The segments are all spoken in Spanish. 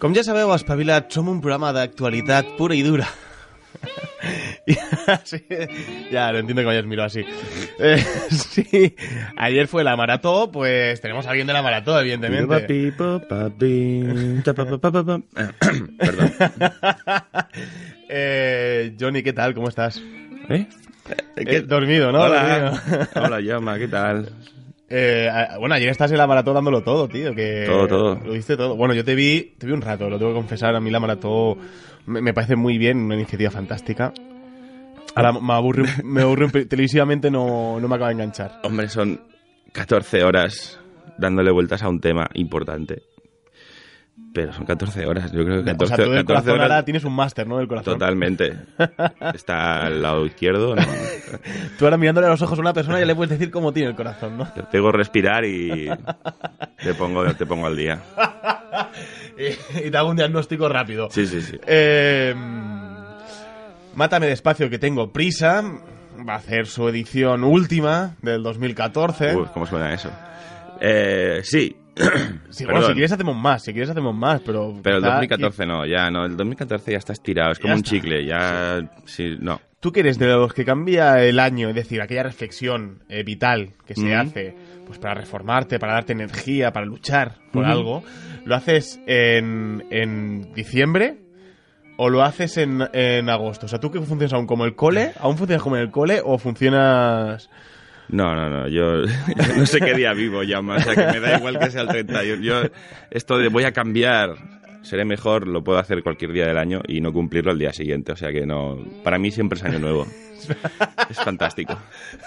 Com ja sabeu, Espavilat som un programa d'actualitat pura i dura. sí, ya, no entiendo que me hayas mirado así. Eh, sí, ayer fue la maratón, pues tenemos a alguien de la maratón, evidentemente. Perdón. eh, Johnny, ¿qué tal? ¿Cómo estás? ¿Eh? Eh, dormido, ¿no? Hola. Dormido. Hola, Yama, ¿qué tal? Eh, bueno, ayer estás en la maratón dándolo todo, tío. Que Todo, todo. Lo diste todo. Bueno, yo te vi, te vi un rato, lo tengo que confesar. A mí la maratón me, me parece muy bien, una iniciativa fantástica. Ahora me aburre, me aburre televisivamente, no, no me acaba de enganchar. Hombre, son 14 horas dándole vueltas a un tema importante. Pero son 14 horas, yo creo que 14, o sea, tú del 14 corazón horas. ahora tienes un máster, ¿no? Del corazón. Totalmente. Está al lado izquierdo, ¿no? Tú ahora mirándole a los ojos a una persona ya le puedes decir cómo tiene el corazón, ¿no? Te pego respirar y te pongo, te pongo al día. y, y te hago un diagnóstico rápido. Sí, sí, sí. Eh, Mátame despacio que tengo prisa. Va a hacer su edición última del 2014. Uy, ¿cómo suena eso? Eh, sí. Sí, bueno, Perdón. si quieres hacemos más, si quieres hacemos más, pero... Pero el quizá- 2014 no, ya no. El 2014 ya está estirado, es como Ya un está. chicle, ya. Sí, no. Tú que eres de los que cambia el año, es decir, aquella reflexión eh, vital que se hace pues para reformarte, para darte energía, para luchar por algo, ¿lo haces en, en diciembre o lo haces en, en agosto? O sea, ¿tú que funcionas aún como el cole? ¿Aún funcionas como en el cole o funcionas...? No, no, no, yo no sé qué día vivo ya más, o sea que me da igual que sea el 30. Yo, yo esto de voy a cambiar, seré mejor, lo puedo hacer cualquier día del año y no cumplirlo al día siguiente, o sea que no, para mí siempre es año nuevo. Es fantástico.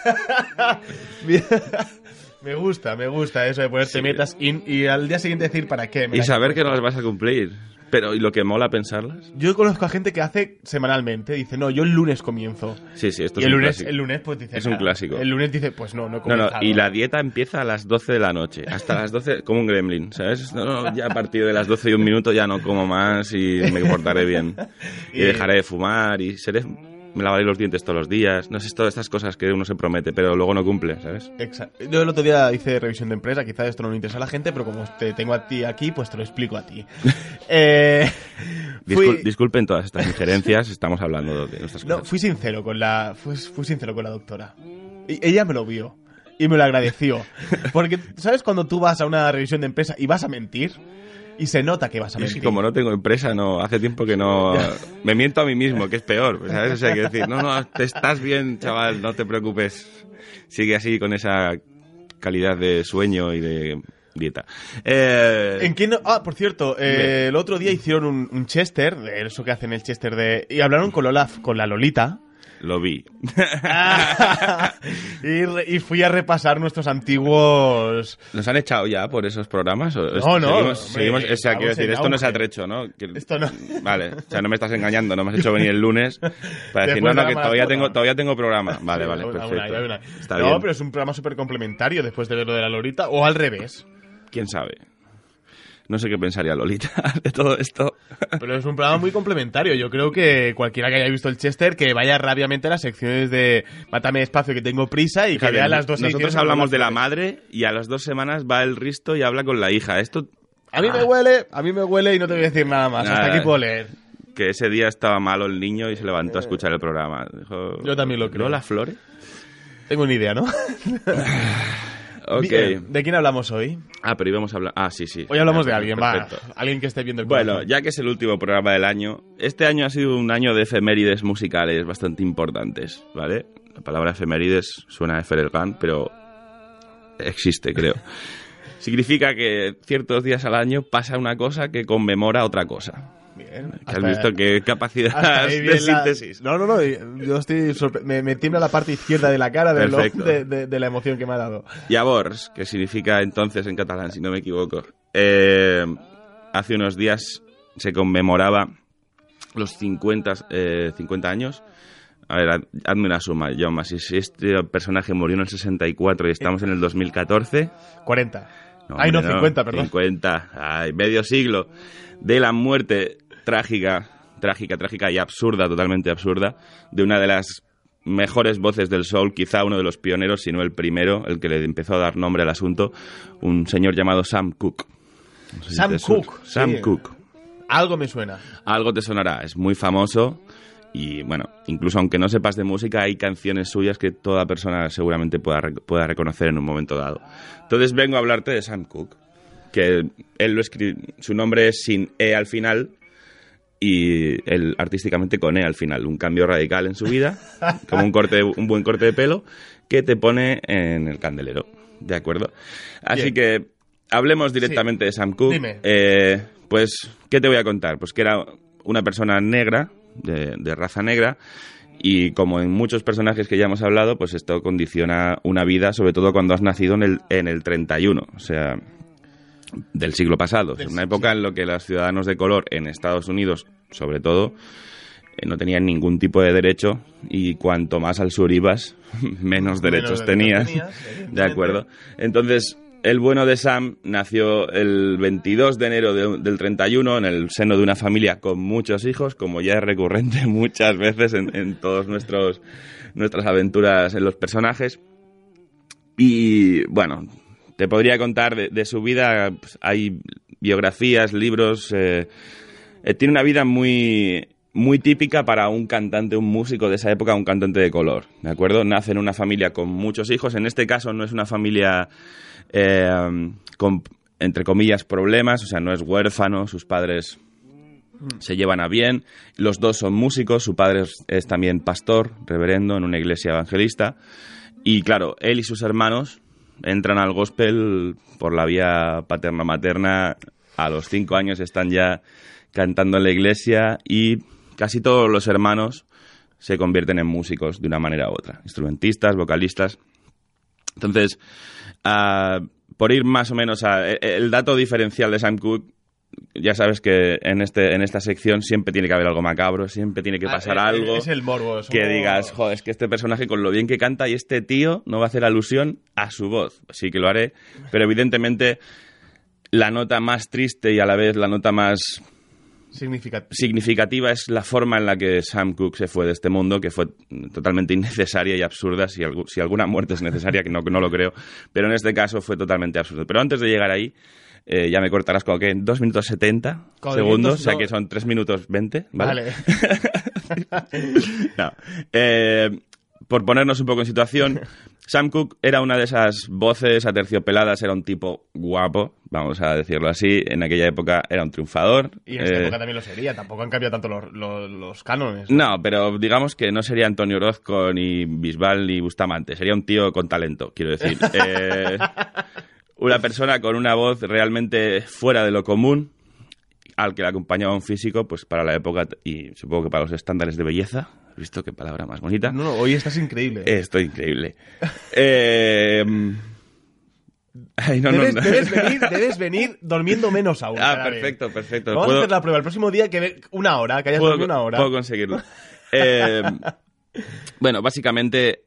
me gusta, me gusta eso de ponerte Sí. metas y, y al día siguiente decir para qué. me Y saber que no las vas a cumplir. Pero, ¿y lo que mola pensarlas? Yo conozco a gente que hace semanalmente, dice, no, yo el lunes comienzo. Sí, sí, esto y es el un lunes, clásico. el lunes pues dice Es un nada. clásico. El lunes dice, pues no, no he No, no, comenzado. y la dieta empieza a las 12 de la noche, hasta las 12, como un gremlin, ¿sabes? No, no, ya a partir de las 12 y un minuto ya no como más y me portaré bien. Y Y- dejaré de fumar y seré... Me lavaré los dientes todos los días, no sé, todas estas cosas que uno se promete, pero luego no cumple, ¿sabes? Exacto. Yo el otro día hice revisión de empresa, quizás esto no le interesa a la gente, pero como te tengo a ti aquí, pues te lo explico a ti. eh, Discul- fui, Disculpen todas estas injerencias, estamos hablando de nuestras no, cosas. fui sincero con la, fui, fui sincero con la doctora. Y ella me lo vio. Y me lo agradeció. Porque, ¿sabes cuando tú vas a una revisión de empresa y vas a mentir? Y se nota que vas a es mentir. que como no tengo empresa, no hace tiempo que no... Me miento a mí mismo, que es peor, ¿sabes? O sea, hay que decir, no, no, te estás bien, chaval, no te preocupes. Sigue así con esa calidad de sueño y de dieta. Eh, ¿En qué no? Ah, por cierto, eh, el otro día hicieron un, un Chester, eso que hacen el Chester de... Y hablaron con Lola, con la Lolita. Lo vi. y, re- y fui a repasar nuestros antiguos... ¿Nos han echado ya por esos programas? ¿O No, no, Seguimos, o sea, quiero decir, esto no es atrecho, ¿no? Que- Esto no. Vale, o sea, no me estás engañando, no me has hecho venir el lunes para decir, no, no, que todavía tengo, todavía tengo programa. Vale, vale, perfecto. Está no, bien. pero es un programa súper complementario después de ver lo de la Lolita, o al revés. ¿Quién sabe? No sé qué pensaría Lolita de todo esto. Pero es un programa muy complementario. Yo creo que cualquiera que haya visto el Chester, que vaya rápidamente a las secciones de Mátame despacio que tengo prisa y que vea las dos Nosotros hablamos de la madre y a las dos semanas va el Risto y habla con la hija. Esto A mí me huele, a mí me huele y no te voy a decir nada más. Hasta aquí puedo leer. que ese día estaba malo el niño y se levantó a escuchar el programa. Dijo, Yo también lo creo. ¿Lola Flores? Tengo una idea, ¿no? Ok. Bien, ¿De quién hablamos hoy? Ah, pero íbamos a hablar... Ah, sí, sí. Hoy hablamos de alguien, perfecto. va. Alguien que esté viendo el Bueno, programa. ya que es el último programa del año, este año ha sido un año de efemérides musicales bastante importantes, ¿vale? La palabra efemérides suena a Eferelgan, pero existe, creo. Significa que ciertos días al año pasa una cosa que conmemora otra cosa. Bien. Has Hasta- visto qué capacidad de bien la- síntesis. No, no, no. Yo estoy sorpre- me, me tiembla la parte izquierda de la cara de, lo- de, de- de la emoción que me ha dado. Llavors, que significa entonces en catalán, si no me equivoco. Eh, hace unos días se conmemoraba los 50, eh, 50 años. A ver, haz- hazme una suma, Jaume. Si este personaje murió en el 64 y estamos en el 2014... 40. Ay, no, hombre, 50, perdón. 50, ay, medio siglo de la muerte trágica, trágica, trágica y absurda, totalmente absurda, de una de las mejores voces del soul, quizá uno de los pioneros, si no el primero, el que le empezó a dar nombre al asunto, un señor llamado Sam Cooke. No sé si Sam suena. Cooke, Sam sí. Cooke. Algo me suena. Algo te sonará, es muy famoso y bueno, incluso aunque no sepas de música, hay canciones suyas que toda persona seguramente pueda, pueda reconocer en un momento dado. Entonces vengo a hablarte de Sam Cooke, que él lo escribe, su nombre es sin E al final y él artísticamente con E al final, un cambio radical en su vida, como un, corte, un buen corte de pelo que te pone en el candelero, ¿de acuerdo? Así Bien. que hablemos directamente de Sam Cooke. Dime. Eh, pues, ¿qué te voy a contar? Pues que era una persona negra, de, de raza negra, y como en muchos personajes que ya hemos hablado, pues esto condiciona una vida, sobre todo cuando has nacido en el, en el 31, o sea, del siglo pasado. Del- una época en la que los ciudadanos de color en Estados Unidos, sobre todo, eh, no tenían ningún tipo de derecho y cuanto más al sur ibas, menos derechos tenías. tenías, de acuerdo. Entonces, el bueno de Sam nació el 22 de enero de- del 31 en el seno de una familia con muchos hijos, como ya es recurrente muchas veces en, en todas nuestras aventuras en los personajes. Y bueno, te podría contar de, su vida, pues, hay biografías, libros. eh, eh, tiene una vida muy, muy típica para un cantante, un músico de esa época, un cantante de color, ¿de acuerdo? Nace en una familia con muchos hijos. En este caso no es una familia eh, con, entre comillas, problemas, o sea, no es huérfano, sus padres se llevan a bien. Los dos son músicos, su padre es, es también pastor, reverendo en una iglesia evangelista. Y claro, él y sus hermanos entran al gospel por la vía paterna-materna. A los cinco años están ya cantando en la iglesia y casi todos los hermanos se convierten en músicos de una manera u otra. Instrumentistas, vocalistas. Entonces, ah, por ir más o menos a... e- El dato diferencial de Sam Cooke, ya sabes que en, este, en esta sección siempre tiene que haber algo macabro, siempre tiene que pasar Ah, eh, algo Es el morbo. es que digas, joder, es que este personaje con lo bien que canta y este tío no va a hacer alusión a su voz. Sí que lo haré, pero evidentemente la nota más triste y a la vez la nota más Significativa es la forma en la que Sam Cooke se fue de este mundo, que fue totalmente innecesaria y absurda, si, algu- si alguna muerte es necesaria, que no, no lo creo, pero en este caso fue totalmente absurdo. Pero antes de llegar ahí, eh, ya me cortarás con que en 2 minutos 70 Con segundos, o sea que son 3 minutos 20, ¿vale? Vale. No. Eh, por ponernos un poco en situación, Sam Cooke era una de esas voces aterciopeladas, era un tipo guapo, vamos a decirlo así. En aquella época era un triunfador. Y en esta Eh, época también lo sería. Tampoco han cambiado tanto los, los, los cánones. No, pero digamos que no sería Antonio Orozco, ni Bisbal, ni Bustamante. Sería un tío con talento, quiero decir. Eh, una persona con una voz realmente fuera de lo común, al que le acompañaba un físico, pues para la época y supongo que para los estándares de belleza. ¿Has visto qué palabra más bonita? No, no, hoy estás increíble. Esto increíble. Eh, ay, no, no, debes, no. debes venir, debes venir durmiendo menos aún. Ah, perfecto, perfecto. Vamos Puedo- a hacer la prueba el próximo día que una hora, que hayas puedo, dormido una hora. puedo conseguirlo. Eh, bueno, básicamente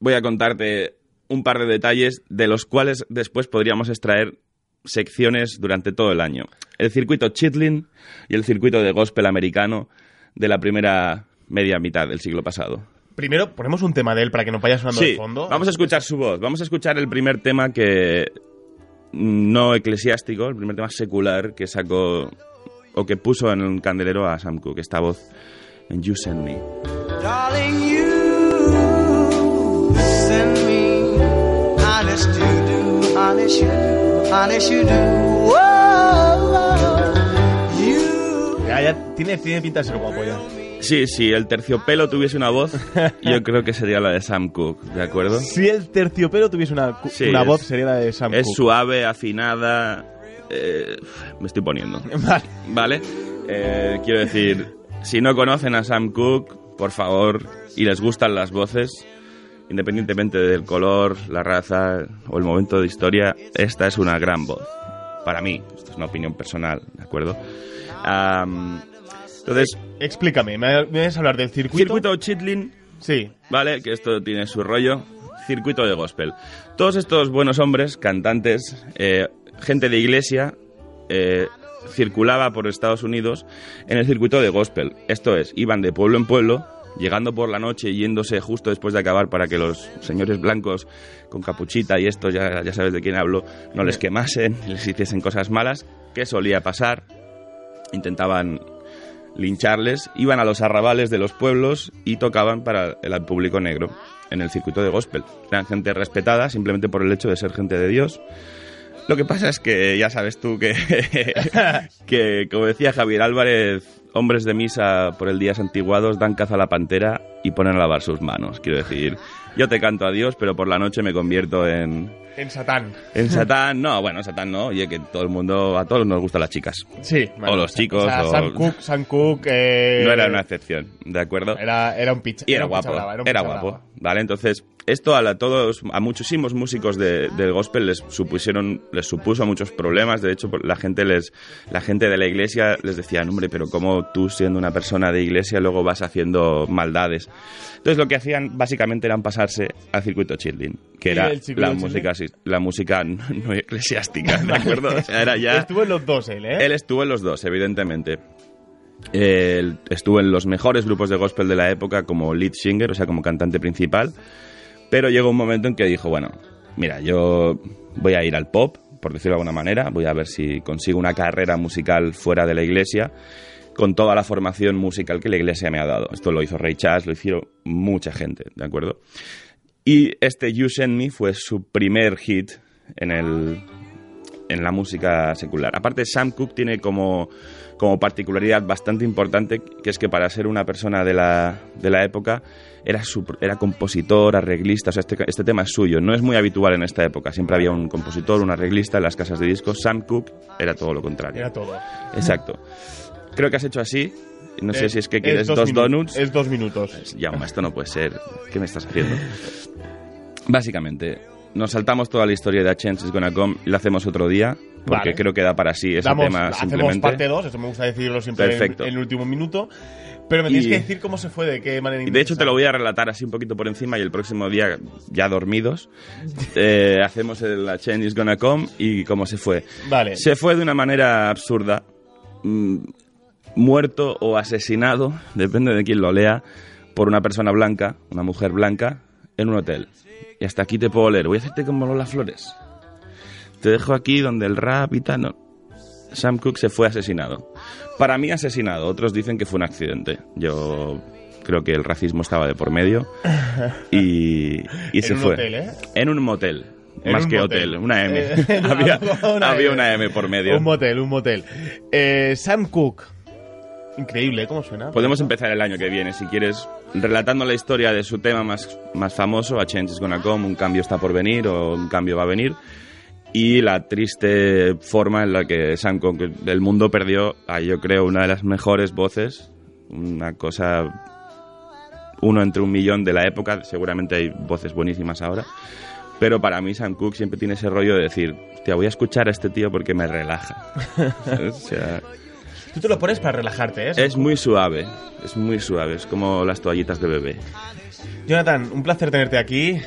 voy a contarte un par de detalles de los cuales después podríamos extraer secciones durante todo el año. El circuito Chitlin y el circuito de gospel americano de la primera media mitad del siglo pasado. Primero ponemos un tema de él para que nos vaya sonando Sí, de fondo. vamos a escuchar su voz. Vamos a escuchar el primer tema que no eclesiástico, el primer tema secular que sacó o que puso en un candelero a Sam Cooke, esta voz en You Send Me. Darling, you send me honest you do, honest you do, honest you do. Whoa, you. Ya, ya tiene, tiene pinta de ser guapo ya. Sí, si el terciopelo tuviese una voz, yo creo que sería la de Sam Cooke, ¿de acuerdo? Si el terciopelo tuviese una, Sí, una es- voz, sería la de Sam Es Cooke. suave, afinada. eh, me estoy poniendo. Vale. ¿Vale? Eh, quiero decir, si no conocen a Sam Cooke, por favor, y les gustan las voces, independientemente del color, la raza o el momento de historia, esta es una gran voz. Para mí, esto es una opinión personal, ¿de acuerdo? Am, entonces, Explícame, ¿me vas a hablar del circuito? circuito Chitlin Sí. ¿vale? Que esto tiene su rollo. Circuito de gospel. Todos estos buenos hombres, cantantes, eh, gente de iglesia, eh, circulaba por Estados Unidos en el circuito de gospel. Esto es, iban de pueblo en pueblo, llegando por la noche y yéndose justo después de acabar para que los señores blancos con capuchita y esto, ya, ya sabes de quién hablo, no les quemasen, les hiciesen cosas malas, que solía pasar. Intentaban lincharles, iban a los arrabales de los pueblos y tocaban para el público negro en el circuito de gospel. Eran gente respetada simplemente por el hecho de ser gente de Dios. Lo que pasa es que ya sabes tú que, que como decía Javier Álvarez, hombres de misa por el día santiguados dan caza a la pantera y ponen a lavar sus manos. Quiero decir, yo te canto a Dios, pero por la noche me convierto en, En Satán. en Satán. No, bueno, Satán no. Oye, que todo el mundo, a todos nos gustan las chicas. Sí. O los chicos, O sea, o- Sam Cook, Sam Cook... eh, No era una excepción, ¿de acuerdo? Era, era un pitch. Y era guapo, brava, un era guapo. ¿vale? Entonces, esto a, la- todos, a muchísimos músicos de- del gospel les supusieron, les supuso muchos problemas. De hecho, la gente les, la gente de la iglesia les decía, hombre, pero cómo tú siendo una persona de iglesia luego vas haciendo maldades. Entonces, lo que hacían básicamente eran pasarse al circuito children, que ¿Y era la música, la música no eclesiástica, ¿de acuerdo? O sea, era ya. Estuvo en los dos él, ¿eh? Él estuvo en los dos, evidentemente. Estuvo en los mejores grupos de gospel de la época como lead singer, o sea, como cantante principal. Pero llegó un momento en que dijo, bueno, mira, yo voy a ir al pop, por decirlo de alguna manera, voy a ver si consigo una carrera musical fuera de la iglesia con toda la formación musical que la iglesia me ha dado. Esto lo hizo Ray Charles, lo hicieron mucha gente, ¿de acuerdo? Y este You Send Me fue su primer hit en el, en la música secular. Aparte, Sam Cooke tiene como, como particularidad bastante importante, que es que para ser una persona de la, de la época era, su- era compositor, arreglista, o sea, este, este tema es suyo. No es muy habitual en esta época, siempre había un compositor, un arreglista en las casas de discos. Sam Cooke era todo lo contrario. Era todo. Exacto. Creo que has hecho así. No sé Eh, si es que es quieres dos, minu- donuts. Es dos minutos. Llama, esto no puede ser. ¿Qué me estás haciendo? Básicamente, nos saltamos toda la historia de A Chance is Gonna Come y la hacemos otro día, porque Vale. creo que da para sí ese Damos- tema hacemos simplemente. parte 2, eso me gusta decirlo siempre Perfecto. en el último minuto. Pero me tienes Y- que decir cómo se fue, de qué manera Y de hecho te lo voy a relatar así un poquito por encima y el próximo día, ya dormidos, eh, hacemos el A Change is Gonna Come y cómo se fue. Vale. Se fue de una manera absurda, mm, muerto o asesinado, depende de quién lo lea, por una persona blanca, una mujer blanca, en un hotel. Y hasta aquí te puedo leer. Voy a hacerte como Lola Flores. Te dejo aquí donde el rap y tal. no. Sam Cooke se fue asesinado. Para mí asesinado. Otros dicen que fue un accidente. Yo creo que el racismo estaba de por medio. Y, y En se un fue. hotel, ¿eh? En un motel. En Más un que motel. hotel. Una M. Eh, había una había M. una M por medio. Un motel, un motel. Eh, Sam Cooke. Increíble, ¿eh? ¿cómo suena? Podemos empezar el año que viene, si quieres, relatando la historia de su tema más, más famoso, A Change is Gonna Come, un cambio está por venir o un cambio va a venir, y la triste forma en la que Sam Cooke del mundo perdió a, yo creo, una de las mejores voces, una cosa, uno entre un millón de la época, seguramente hay voces buenísimas ahora, pero para mí Sam Cooke siempre tiene ese rollo de decir, hostia, voy a escuchar a este tío porque me relaja. O sea, Tú te lo pones para relajarte, ¿eh? es muy suave, es muy suave, es como las toallitas de bebé. Jonathan, un placer tenerte aquí.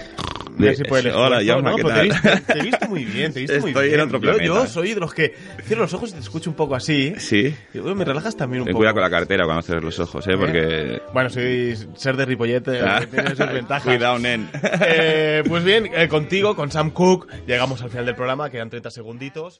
De- el Hola, Jaume, ¿no? ¿qué te, visto, te he visto muy bien, te he visto muy Estoy en bien. otro Yo- Yo, planeta. soy de los que cierro los ojos y te escucho un poco así. Sí. Y, bueno, me relajas también un Ten poco. cuidado con la cartera cuando cierres los ojos, ¿eh? Porque... Bueno, soy ser de Ripollet eh, Ah. tiene sus ventajas. Cuidado, nen. Eh, pues bien, eh, contigo, con Sam Cook, llegamos al final del programa, quedan 30 segunditos.